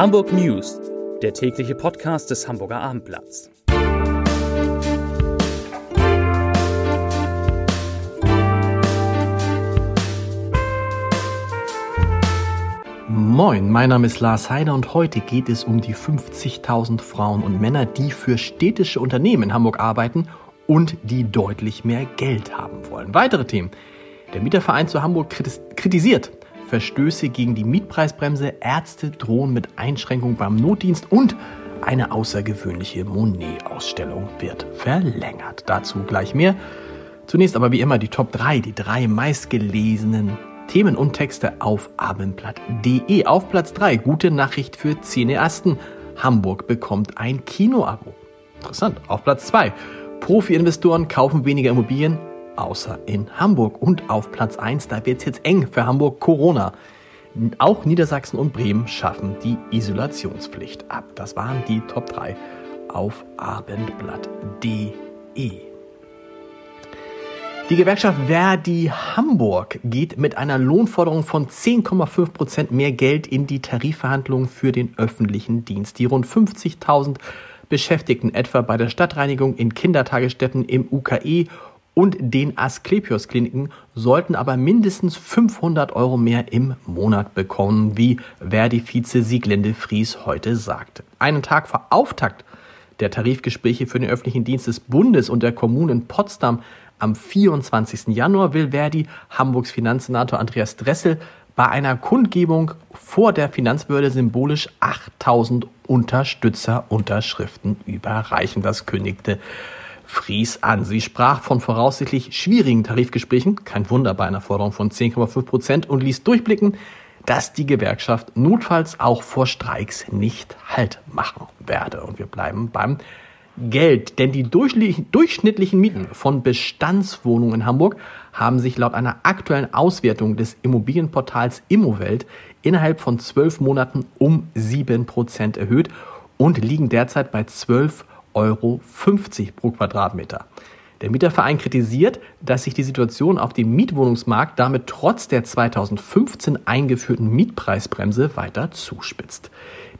Hamburg News, der tägliche Podcast des Hamburger Abendblatts. Moin, mein Name ist Lars Heider und heute geht es um die 50.000 Frauen und Männer, die für städtische Unternehmen in Hamburg arbeiten und die deutlich mehr Geld haben wollen. Weitere Themen. Der Mieterverein zu Hamburg kritisiert Verstöße gegen die Mietpreisbremse, Ärzte drohen mit Einschränkungen beim Notdienst und eine außergewöhnliche Monet-Ausstellung wird verlängert. Dazu gleich mehr. Zunächst aber wie immer die Top 3, die drei meistgelesenen Themen und Texte auf abendblatt.de. Auf Platz 3, gute Nachricht für Cineasten. Hamburg bekommt ein Kinoabo. Interessant. Auf Platz 2, Profi-Investoren kaufen weniger Immobilien, außer in Hamburg. Und auf Platz 1, da wird es jetzt eng für Hamburg Corona. Auch Niedersachsen und Bremen schaffen die Isolationspflicht ab. Das waren die Top 3 auf abendblatt.de. Die Gewerkschaft Verdi Hamburg geht mit einer Lohnforderung von 10,5 Prozent mehr Geld in die Tarifverhandlungen für den öffentlichen Dienst. Die rund 50.000 Beschäftigten etwa bei der Stadtreinigung in Kindertagesstätten im UKE und den Asklepios Kliniken sollten aber mindestens 500 Euro mehr im Monat bekommen, wie Verdi-Vize Sieglinde Fries heute sagte. Einen Tag vor Auftakt der Tarifgespräche für den öffentlichen Dienst des Bundes und der Kommunen Potsdam am 24. Januar will Verdi Hamburgs Finanzsenator Andreas Dressel bei einer Kundgebung vor der Finanzbehörde symbolisch 8000 Unterstützerunterschriften überreichen. Das kündigte Fries an. Sie sprach von voraussichtlich schwierigen Tarifgesprächen, kein Wunder bei einer Forderung von 10,5 Prozent, und ließ durchblicken, dass die Gewerkschaft notfalls auch vor Streiks nicht Halt machen werde. Und wir bleiben beim Geld, denn die durchschnittlichen Mieten von Bestandswohnungen in Hamburg haben sich laut einer aktuellen Auswertung des Immobilienportals Immowelt innerhalb von zwölf Monaten um sieben Prozent erhöht und liegen derzeit bei 12 Euro 50 pro Quadratmeter. Der Mieterverein kritisiert, dass sich die Situation auf dem Mietwohnungsmarkt damit trotz der 2015 eingeführten Mietpreisbremse weiter zuspitzt.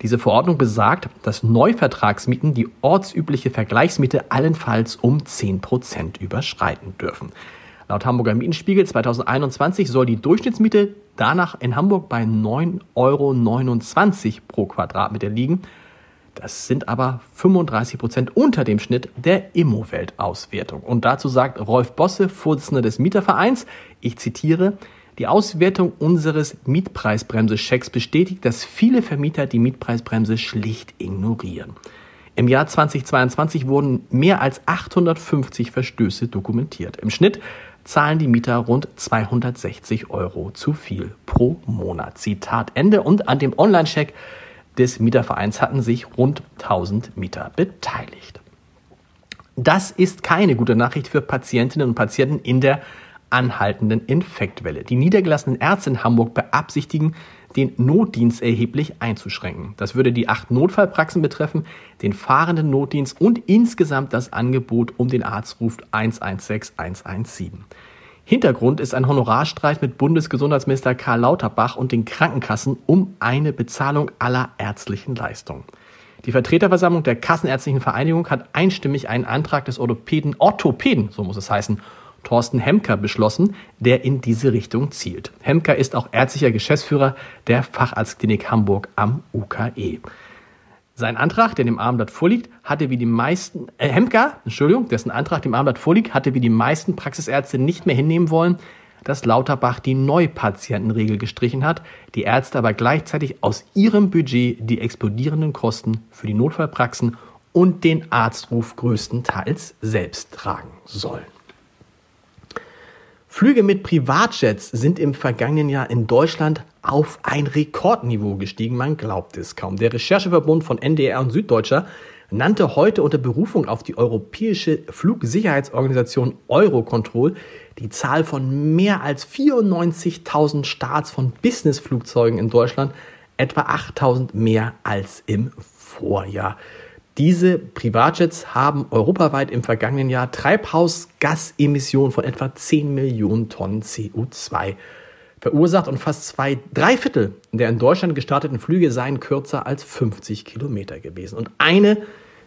Diese Verordnung besagt, dass Neuvertragsmieten die ortsübliche Vergleichsmiete allenfalls um 10 Prozent überschreiten dürfen. Laut Hamburger Mietenspiegel 2021 soll die Durchschnittsmiete danach in Hamburg bei 9,29 Euro pro Quadratmeter liegen das sind aber 35 Prozent unter dem Schnitt der Immowelt-Auswertung. Und dazu sagt Rolf Bosse, Vorsitzender des Mietervereins, ich zitiere, die Auswertung unseres Mietpreisbremse-Checks bestätigt, dass viele Vermieter die Mietpreisbremse schlicht ignorieren. Im Jahr 2022 wurden mehr als 850 Verstöße dokumentiert. Im Schnitt zahlen die Mieter rund 260 Euro zu viel pro Monat. Zitat Ende. Und an dem Online-Check des Mietervereins hatten sich rund 1000 Mieter beteiligt. Das ist keine gute Nachricht für Patientinnen und Patienten in der anhaltenden Infektwelle. Die niedergelassenen Ärzte in Hamburg beabsichtigen, den Notdienst erheblich einzuschränken. Das würde die acht Notfallpraxen betreffen, den fahrenden Notdienst und insgesamt das Angebot um den Arztruf 116 117. Hintergrund ist ein Honorarstreit mit Bundesgesundheitsminister Karl Lauterbach und den Krankenkassen um eine Bezahlung aller ärztlichen Leistungen. Die Vertreterversammlung der Kassenärztlichen Vereinigung hat einstimmig einen Antrag des Orthopäden, Orthopäden, so muss es heißen, Thorsten Hemker beschlossen, der in diese Richtung zielt. Hemker ist auch ärztlicher Geschäftsführer der Facharztklinik Hamburg am UKE. Sein Antrag, der dem Abendblatt vorliegt, hatte wie die meisten, äh, Hemker, Entschuldigung, dessen Antrag dem Abendblatt vorliegt, hatte wie die meisten Praxisärzte nicht mehr hinnehmen wollen, dass Lauterbach die Neupatientenregel gestrichen hat, die Ärzte aber gleichzeitig aus ihrem Budget die explodierenden Kosten für die Notfallpraxen und den Arztruf größtenteils selbst tragen sollen. Flüge mit Privatjets sind im vergangenen Jahr in Deutschland auf ein Rekordniveau gestiegen. Man glaubt es kaum. Der Rechercheverbund von NDR und Süddeutscher nannte heute unter Berufung auf die europäische Flugsicherheitsorganisation Eurocontrol die Zahl von mehr als 94.000 Starts von Businessflugzeugen in Deutschland, etwa 8.000 mehr als im Vorjahr. Diese Privatjets haben europaweit im vergangenen Jahr Treibhausgasemissionen von etwa 10 Millionen Tonnen CO2 verursacht und fast zwei, drei Viertel der in Deutschland gestarteten Flüge seien kürzer als 50 Kilometer gewesen. Und eine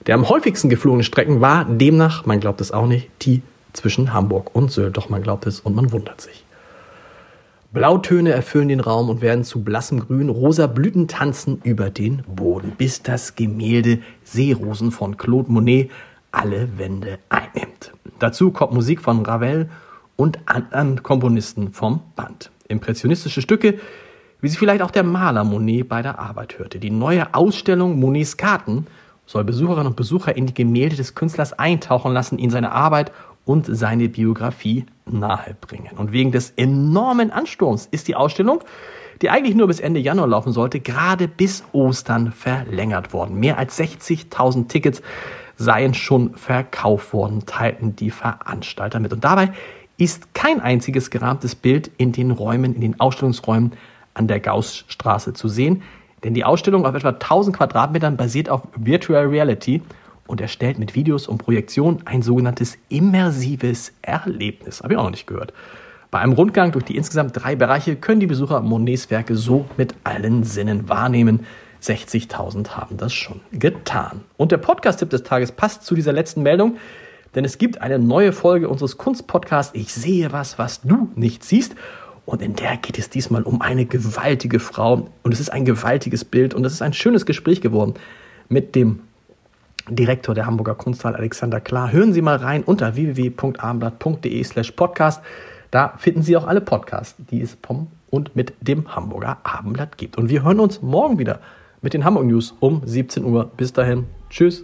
der am häufigsten geflogenen Strecken war demnach, man glaubt es auch nicht, die zwischen Hamburg und Sylt. Doch man glaubt es und man wundert sich. Blautöne erfüllen den Raum und werden zu blassem Grün. Rosa Blüten tanzen über den Boden, bis das Gemälde Seerosen von Claude Monet alle Wände einnimmt. Dazu kommt Musik von Ravel und anderen Komponisten vom Band. Impressionistische Stücke, wie sie vielleicht auch der Maler Monet bei der Arbeit hörte. Die neue Ausstellung Monets Karten soll Besucherinnen und Besucher in die Gemälde des Künstlers eintauchen lassen, ihn seine Arbeit und seine Biografie nahebringen. Und wegen des enormen Ansturms ist die Ausstellung, die eigentlich nur bis Ende Januar laufen sollte, gerade bis Ostern verlängert worden. Mehr als 60.000 Tickets seien schon verkauft worden, teilten die Veranstalter mit. Und dabei ist kein einziges gerahmtes Bild in den Räumen, in den Ausstellungsräumen an der Gaussstraße zu sehen. Denn die Ausstellung auf etwa 1000 Quadratmetern basiert auf Virtual Reality und erstellt mit Videos und Projektionen ein sogenanntes immersives Erlebnis. Habe ich auch noch nicht gehört. Bei einem Rundgang durch die insgesamt drei Bereiche können die Besucher Monets Werke so mit allen Sinnen wahrnehmen. 60.000 haben das schon getan. Und der Podcast-Tipp des Tages passt zu dieser letzten Meldung, denn es gibt eine neue Folge unseres Kunstpodcasts Ich sehe was, was du nicht siehst. Und in der geht es diesmal um eine gewaltige Frau. Und es ist ein gewaltiges Bild und es ist ein schönes Gespräch geworden mit dem Direktor der Hamburger Kunsthalle Alexander Klar. Hören Sie mal rein unter www.abendblatt.de slash podcast. Da finden Sie auch alle Podcasts, die es vom und mit dem Hamburger Abendblatt gibt. Und wir hören uns morgen wieder mit den Hamburg News um 17 Uhr. Bis dahin. Tschüss.